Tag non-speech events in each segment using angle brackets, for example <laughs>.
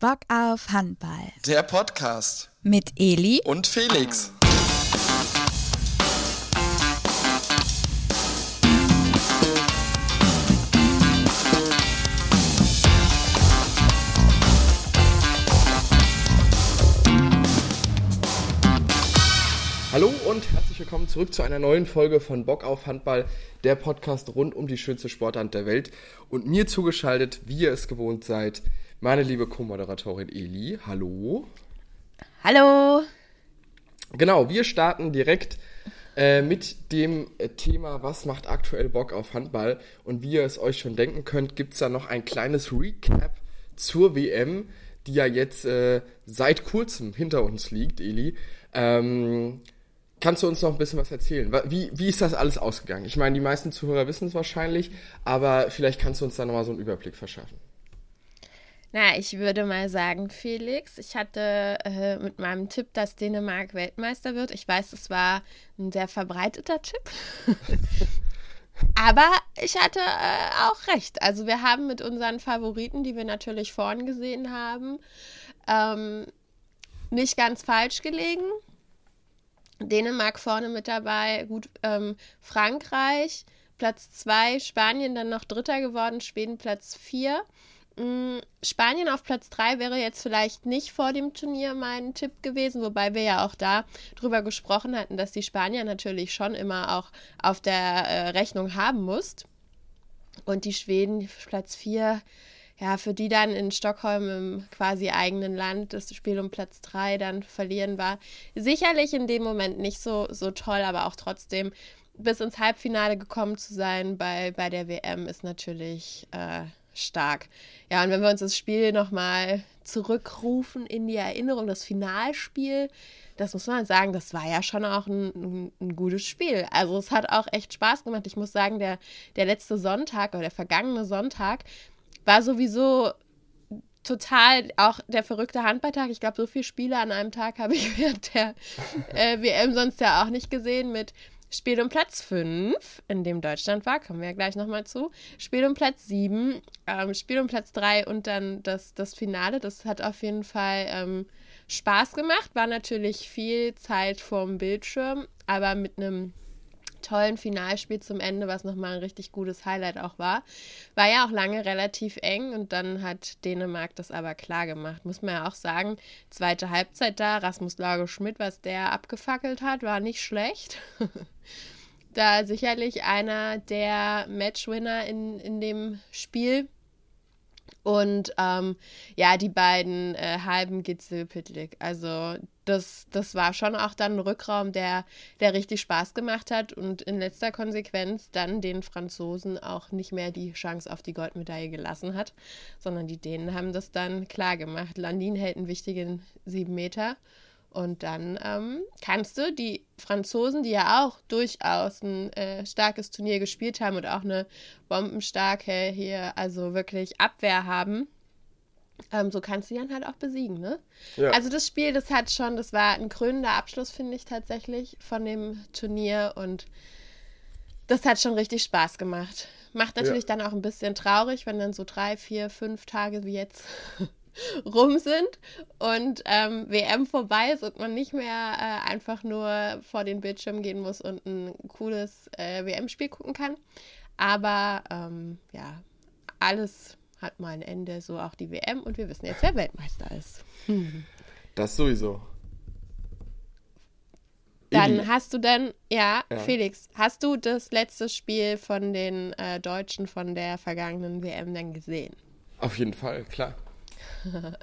Bock auf Handball. Der Podcast. Mit Eli und Felix. Hallo und herzlich willkommen zurück zu einer neuen Folge von Bock auf Handball, der Podcast rund um die schönste Sportart der Welt. Und mir zugeschaltet, wie ihr es gewohnt seid, meine liebe Co-Moderatorin Eli. Hallo. Hallo. Genau, wir starten direkt äh, mit dem äh, Thema, was macht aktuell Bock auf Handball? Und wie ihr es euch schon denken könnt, gibt es da noch ein kleines Recap zur WM, die ja jetzt äh, seit kurzem hinter uns liegt, Eli. Ähm, kannst du uns noch ein bisschen was erzählen? Wie, wie ist das alles ausgegangen? Ich meine, die meisten Zuhörer wissen es wahrscheinlich, aber vielleicht kannst du uns da nochmal so einen Überblick verschaffen. Na, ich würde mal sagen, Felix, ich hatte äh, mit meinem Tipp, dass Dänemark Weltmeister wird. Ich weiß, es war ein sehr verbreiteter Tipp. <laughs> Aber ich hatte äh, auch recht. Also wir haben mit unseren Favoriten, die wir natürlich vorn gesehen haben, ähm, nicht ganz falsch gelegen. Dänemark vorne mit dabei, gut, ähm, Frankreich Platz 2, Spanien dann noch Dritter geworden, Schweden Platz 4. Mm, Spanien auf Platz 3 wäre jetzt vielleicht nicht vor dem Turnier mein Tipp gewesen, wobei wir ja auch da drüber gesprochen hatten, dass die Spanier natürlich schon immer auch auf der äh, Rechnung haben musst. Und die Schweden Platz 4, ja, für die dann in Stockholm im quasi eigenen Land das Spiel um Platz 3 dann verlieren war, sicherlich in dem Moment nicht so, so toll, aber auch trotzdem bis ins Halbfinale gekommen zu sein bei, bei der WM ist natürlich äh, stark. Ja, und wenn wir uns das Spiel nochmal zurückrufen in die Erinnerung, das Finalspiel, das muss man sagen, das war ja schon auch ein, ein, gutes Spiel. Also es hat auch echt Spaß gemacht. Ich muss sagen, der, der letzte Sonntag oder der vergangene Sonntag war sowieso total auch der verrückte Handballtag. Ich glaube, so viele Spiele an einem Tag habe ich <laughs> während der äh, WM sonst ja auch nicht gesehen mit Spiel um Platz 5, in dem Deutschland war, kommen wir ja gleich nochmal zu. Spiel um Platz 7, ähm, Spiel um Platz 3 und dann das, das Finale. Das hat auf jeden Fall ähm, Spaß gemacht. War natürlich viel Zeit vorm Bildschirm, aber mit einem tollen Finalspiel zum Ende, was nochmal ein richtig gutes Highlight auch war. War ja auch lange relativ eng und dann hat Dänemark das aber klar gemacht. Muss man ja auch sagen, zweite Halbzeit da, Rasmus Lager Schmidt, was der abgefackelt hat, war nicht schlecht. <laughs> da sicherlich einer der Matchwinner in, in dem Spiel. Und ähm, ja, die beiden äh, halben Gitzelpittlig. Also das, das war schon auch dann ein Rückraum, der, der richtig Spaß gemacht hat und in letzter Konsequenz dann den Franzosen auch nicht mehr die Chance auf die Goldmedaille gelassen hat, sondern die Dänen haben das dann klar gemacht. Landin hält einen wichtigen sieben Meter und dann ähm, kannst du die Franzosen, die ja auch durchaus ein äh, starkes Turnier gespielt haben und auch eine bombenstarke hier, also wirklich Abwehr haben, ähm, so kannst du die dann halt auch besiegen, ne? Ja. Also das Spiel, das hat schon, das war ein krönender Abschluss, finde ich tatsächlich, von dem Turnier und das hat schon richtig Spaß gemacht. Macht natürlich ja. dann auch ein bisschen traurig, wenn dann so drei, vier, fünf Tage wie jetzt <laughs> rum sind und ähm, WM vorbei ist und man nicht mehr äh, einfach nur vor den Bildschirm gehen muss und ein cooles äh, WM-Spiel gucken kann. Aber ähm, ja, alles hat mal ein Ende, so auch die WM und wir wissen jetzt, wer Weltmeister ist. Hm. Das sowieso. Dann Eli. hast du dann, ja, ja, Felix, hast du das letzte Spiel von den äh, Deutschen von der vergangenen WM dann gesehen? Auf jeden Fall, klar. <laughs>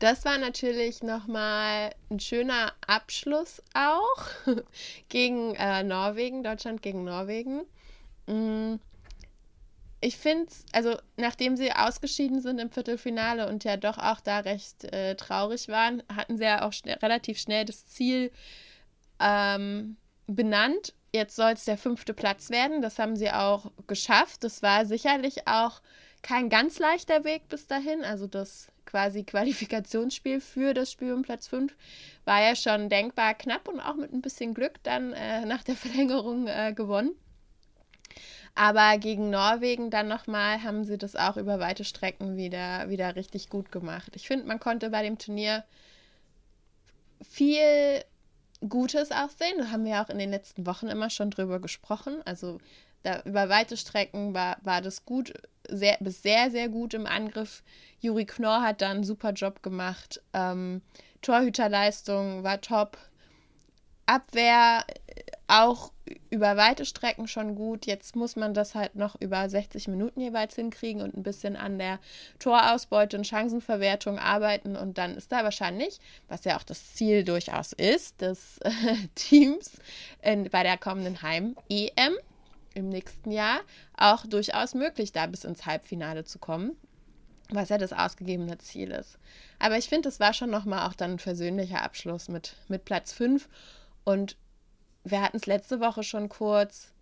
Das war natürlich nochmal ein schöner Abschluss auch <laughs> gegen äh, Norwegen, Deutschland gegen Norwegen. Mm, ich finde es, also nachdem sie ausgeschieden sind im Viertelfinale und ja doch auch da recht äh, traurig waren, hatten sie ja auch schnell, relativ schnell das Ziel ähm, benannt. Jetzt soll es der fünfte Platz werden. Das haben sie auch geschafft. Das war sicherlich auch kein ganz leichter Weg bis dahin. Also das quasi Qualifikationsspiel für das Spiel um Platz 5 war ja schon denkbar knapp und auch mit ein bisschen Glück dann äh, nach der <laughs> Verlängerung äh, gewonnen. Aber gegen Norwegen dann nochmal haben sie das auch über weite Strecken wieder, wieder richtig gut gemacht. Ich finde, man konnte bei dem Turnier viel Gutes auch sehen. Da haben wir auch in den letzten Wochen immer schon drüber gesprochen. Also da, über weite Strecken war, war das gut, sehr, bis sehr, sehr gut im Angriff. Juri Knorr hat da einen super Job gemacht. Ähm, Torhüterleistung war top. Abwehr auch über weite Strecken schon gut. Jetzt muss man das halt noch über 60 Minuten jeweils hinkriegen und ein bisschen an der Torausbeute und Chancenverwertung arbeiten. Und dann ist da wahrscheinlich, was ja auch das Ziel durchaus ist, des äh, Teams in, bei der kommenden Heim-EM im nächsten Jahr auch durchaus möglich, da bis ins Halbfinale zu kommen. Was ja das ausgegebene Ziel ist. Aber ich finde, das war schon nochmal auch dann ein versöhnlicher Abschluss mit, mit Platz 5. Und wir hatten es letzte Woche schon kurz,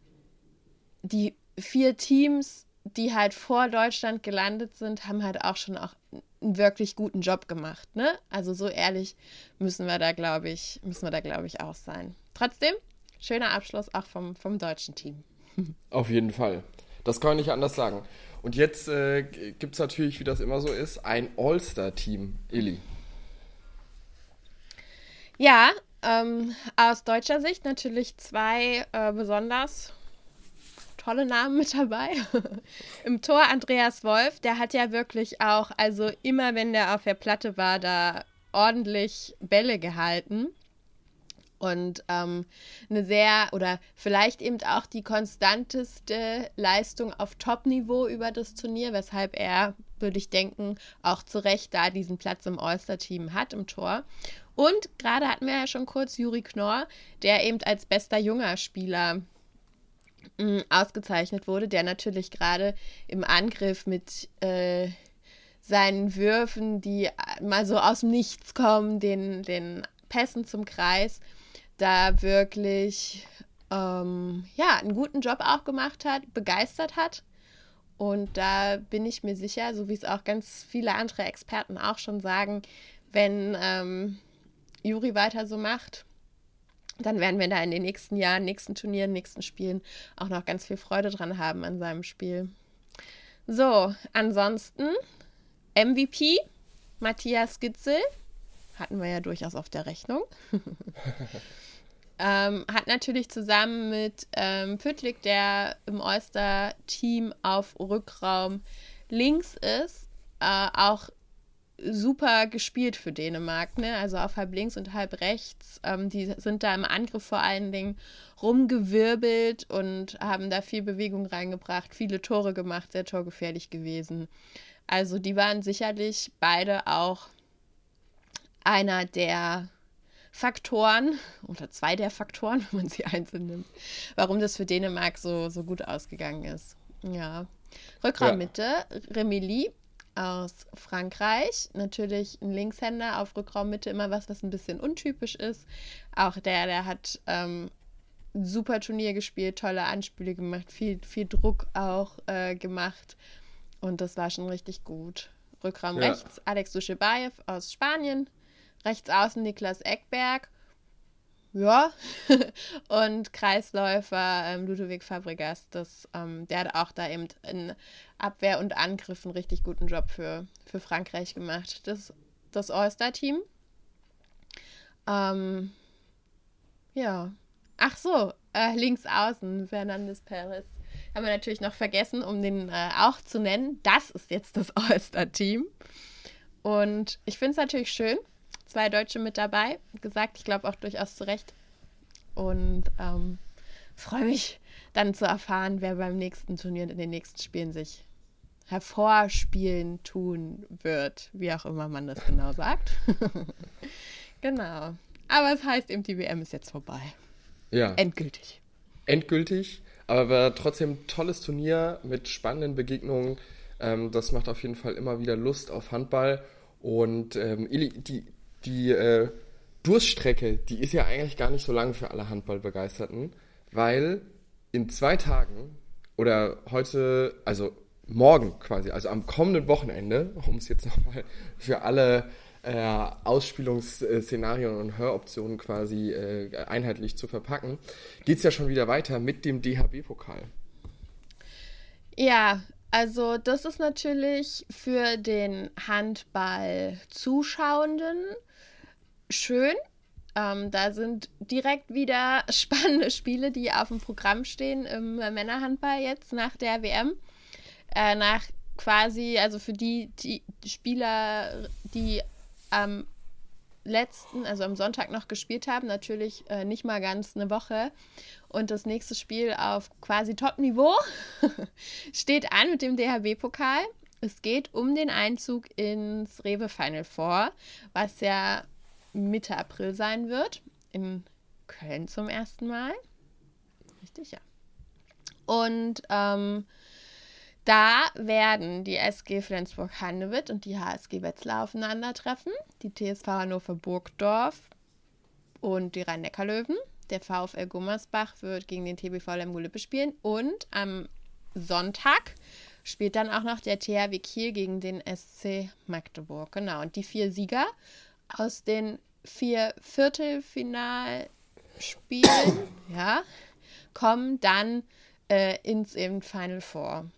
die vier Teams, die halt vor Deutschland gelandet sind, haben halt auch schon auch einen wirklich guten Job gemacht, ne? Also so ehrlich müssen wir da, glaube ich, müssen wir da, glaube ich, auch sein. Trotzdem, schöner Abschluss auch vom, vom deutschen Team. Auf jeden Fall. Das kann man nicht anders sagen. Und jetzt äh, gibt es natürlich, wie das immer so ist, ein All-Star-Team, Illy. Ja, ähm, aus deutscher Sicht natürlich zwei äh, besonders tolle Namen mit dabei. <laughs> Im Tor Andreas Wolf, der hat ja wirklich auch, also immer wenn der auf der Platte war, da ordentlich Bälle gehalten. Und ähm, eine sehr, oder vielleicht eben auch die konstanteste Leistung auf Top-Niveau über das Turnier, weshalb er, würde ich denken, auch zu Recht da diesen Platz im All-Star-Team hat im Tor. Und gerade hatten wir ja schon kurz Juri Knorr, der eben als bester junger Spieler mh, mm, ausgezeichnet wurde, der natürlich gerade im Angriff mit äh, seinen Würfen, die äh, mal so aus dem Nichts kommen, den, den Pässen zum Kreis, da wirklich ähm, ja, einen guten Job auch gemacht hat, begeistert hat. Und da bin ich mir sicher, so wie es auch ganz viele andere Experten auch schon sagen, wenn ähm, Juri weiter so macht, dann werden wir da in den nächsten Jahren, nächsten Turnieren, nächsten Spielen auch noch ganz viel Freude dran haben an seinem Spiel. So, ansonsten MVP Matthias Gitzel, hatten wir ja durchaus auf der Rechnung. <laughs> ähm, hat natürlich zusammen mit ähm, Püttlik, der im Oyster-Team auf Rückraum links ist, äh, auch super gespielt für Dänemark, ne? Also auf halb links und halb rechts. Ähm, die sind da im Angriff vor allen Dingen rumgewirbelt und haben da viel Bewegung reingebracht, viele Tore gemacht, sehr torgefährlich gewesen. Also die waren sicherlich beide auch einer der Faktoren oder zwei der Faktoren, <laughs> wenn man sie einzeln nimmt, warum das für Dänemark so, so gut ausgegangen ist. Ja. Rückraummitte, ja. Remili aus Frankreich. Natürlich ein Linkshänder auf Rückraummitte, immer was, was ein bisschen untypisch ist. Auch der, der hat ähm, super Turnier gespielt, tolle Anspiele gemacht, viel, viel Druck auch äh, gemacht. Und das war schon richtig gut. Rückraum ja. rechts Alex Duschebaev aus Spanien. Rechts außen Niklas Eckberg ja. <laughs> und Kreisläufer ähm, Ludovic Fabregas, das, ähm, der hat auch da eben in Abwehr und Angriff einen richtig guten Job für, für Frankreich gemacht. Das, das All-Star-Team. Ähm, ja. Ach so, äh, links außen, Fernandes Perez. Haben wir natürlich noch vergessen, um den äh, auch zu nennen. Das ist jetzt das All-Star-Team. Und ich finde es natürlich schön, zwei Deutsche mit dabei. Gesagt, ich glaube auch durchaus zu Recht. Und ähm, freue mich dann zu erfahren, wer beim nächsten Turnier und in den nächsten Spielen sich hervorspielen tun wird, wie auch immer man das genau sagt. <laughs> genau. Aber es heißt eben, die WM ist jetzt vorbei. Ja. Endgültig. Endgültig, aber war trotzdem ein tolles Turnier mit spannenden Begegnungen. Ähm, das macht auf jeden Fall immer wieder Lust auf Handball. Und ähm, die, die äh, Durststrecke, die ist ja eigentlich gar nicht so lang für alle Handballbegeisterten, weil in zwei Tagen oder heute, also morgen quasi, also am kommenden Wochenende, <laughs> um es jetzt nochmal für alle äh, Ausspielungsszenarien und Höroptionen quasi äh, einheitlich zu verpacken, geht es ja schon wieder weiter mit dem DHB-Pokal. Ja, also das ist natürlich für den Handball-Zuschauenden schön. Ähm, da sind direkt wieder <laughs> spannende Spiele, die auf dem Programm stehen im Männerhandball jetzt nach der WM. Äh, nach quasi, also für die, die Spieler, die am letzten, also am Sonntag noch gespielt haben, natürlich äh, nicht mal ganz eine Woche. Und das nächste Spiel auf quasi Top-Niveau <laughs> steht an mit dem DHB-Pokal. Es geht um den Einzug ins Rewe Final Four, was ja Mitte April sein wird. In Köln zum ersten Mal. Richtig, ja. Und ähm, da werden die SG Flensburg-Handewitt und die HSG Wetzlar aufeinandertreffen, die TSV Hannover Burgdorf und die Rhein-Neckar-Löwen. Der VfL Gummersbach wird gegen den TBV Lemgo-Lippe spielen und am Sonntag spielt dann auch noch der THW Kiel gegen den SC Magdeburg. Genau, und die vier Sieger aus den vier Viertelfinalspielen ja, kommen dann äh, ins eben Final Four.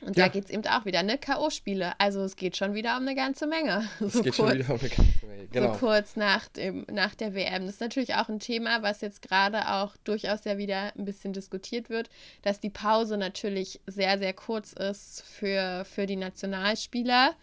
Und ja. da geht es eben auch wieder, ne? K.O.-Spiele. Also es geht schon wieder um eine ganze Menge. <laughs> Es so geht kurz, schon wieder um eine ganze Menge. Genau. So kurz nach, dem, nach der WM. Das ist natürlich auch ein Thema, was jetzt gerade auch durchaus ja wieder ein bisschen diskutiert wird, dass die Pause natürlich sehr, sehr kurz ist für, für die Nationalspieler,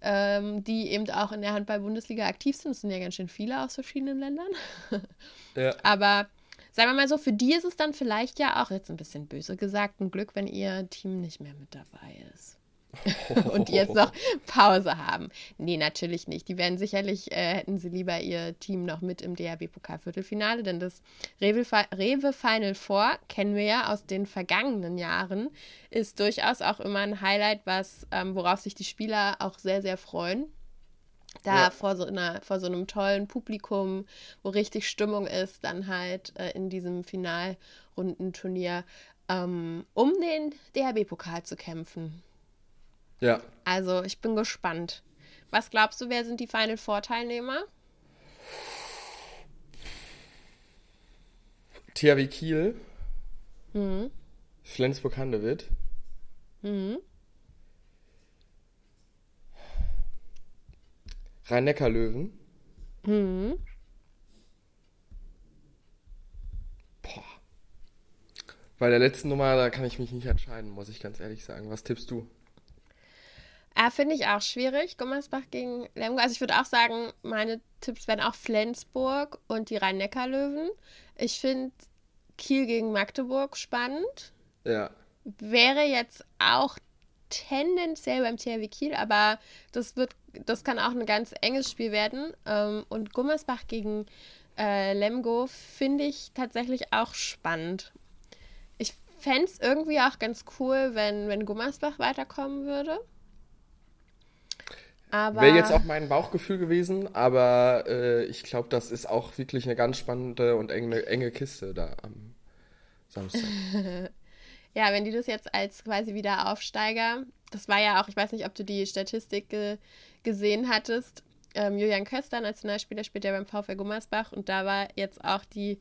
ähm, die eben auch in der Handball-Bundesliga aktiv sind. Das sind ja ganz schön viele aus verschiedenen Ländern. <laughs> ja. Aber sagen wir mal so, für die ist es dann vielleicht ja auch jetzt ein bisschen böse gesagt ein Glück, wenn ihr Team nicht mehr mit dabei ist. <laughs> und die jetzt noch <laughs> Pause haben. Nee, natürlich nicht. Die werden sicherlich, äh, hätten sie lieber ihr Team noch mit im DRB-Pokal-Viertelfinale, denn das Rewe, Rewe Final Four kennen wir ja aus den vergangenen Jahren, ist durchaus auch immer ein Highlight, was, ähm, worauf sich die Spieler auch sehr, sehr freuen da ja. vor, so einer, vor so einem tollen Publikum, wo richtig Stimmung ist, dann halt äh, in diesem Finalrundenturnier, ähm, um den DHB-Pokal zu kämpfen. Ja. Also ich bin gespannt. Was glaubst du, wer sind die Final Four Teilnehmer? THW Kiel. Mhm. Flensburg-Handewitt. Mhm. Rhein-Neckar-Löwen. Mhm. Boah. Bei der letzten Nummer, da kann ich mich nicht entscheiden, muss ich ganz ehrlich sagen. Was tippst du? Ja, finde ich auch schwierig. Gummersbach gegen Lemgo. Also ich würde auch sagen, meine Tipps wären auch Flensburg und die Rhein-Neckar-Löwen. Ich finde Kiel gegen Magdeburg spannend. Ja. Wäre jetzt auch tendenziell beim THW Kiel, aber das wird, das kann auch ein ganz enges Spiel werden. Ähm, und Gummersbach gegen äh, Lemgo finde ich tatsächlich auch spannend. Ich fände es irgendwie auch ganz cool, wenn, wenn Gummersbach weiterkommen würde. Wäre jetzt auch mein Bauchgefühl gewesen, aber äh, ich glaube, das ist auch wirklich eine ganz spannende und enge, enge Kiste da am Samstag. <laughs> Ja, wenn die das jetzt als quasi wieder Aufsteiger, das war ja auch, ich weiß nicht, ob du die Statistik ge gesehen hattest. Ähm, Julian Köster, Nationalspieler, spielt ja beim VfL Gummersbach und da war jetzt auch die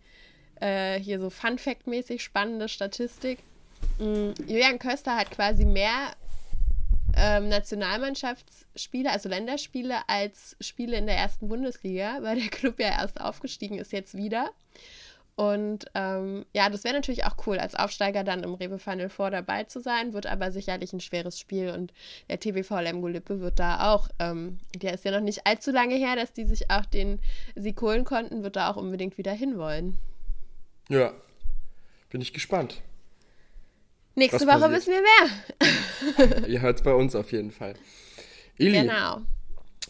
äh, hier so Fun-Fact-mäßig spannende Statistik. Mhm. Julian Köster hat quasi mehr ähm, Nationalmannschaftsspiele, also Länderspiele, als Spiele in der ersten Bundesliga, weil der Club ja erst aufgestiegen ist, jetzt wieder. Und ähm, ja, das wäre natürlich auch cool, als Aufsteiger dann im Rewe Final Four dabei zu sein, wird aber sicherlich ein schweres Spiel und der TBV Lemgo Lippe wird da auch, ähm, der ist ja noch nicht allzu lange her, dass die sich auch den Sieg holen konnten, wird da auch unbedingt wieder hinwollen. Ja, bin ich gespannt. Nächste Woche wissen wir mehr. <laughs> Ihr hört es bei uns auf jeden Fall. Eli, genau.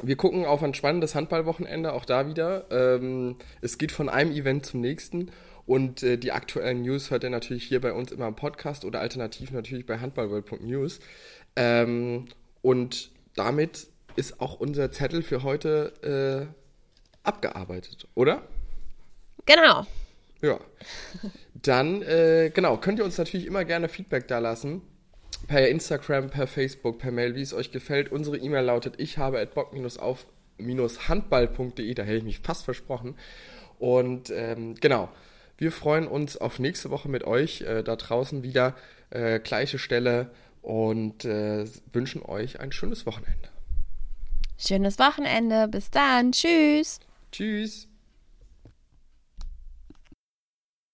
Wir gucken auf ein spannendes Handballwochenende, auch da wieder. Ähm, es geht von einem Event zum nächsten. Und äh, die aktuellen News hört ihr natürlich hier bei uns immer im Podcast oder alternativ natürlich bei handballworld.news. Ähm, und damit ist auch unser Zettel für heute äh, abgearbeitet, oder? Genau. Ja. Dann, äh, genau, könnt ihr uns natürlich immer gerne Feedback da lassen per Instagram, per Facebook, per Mail, wie es euch gefällt. Unsere E-Mail lautet ich habe at bock-auf-handball.de, da hätte ich mich fast versprochen. Und ähm, genau, Wir freuen uns auf nächste Woche mit euch äh, da draußen wieder. Äh, gleiche Stelle und äh, wünschen euch ein schönes Wochenende. Schönes Wochenende. Bis dann. Tschüss. Tschüss.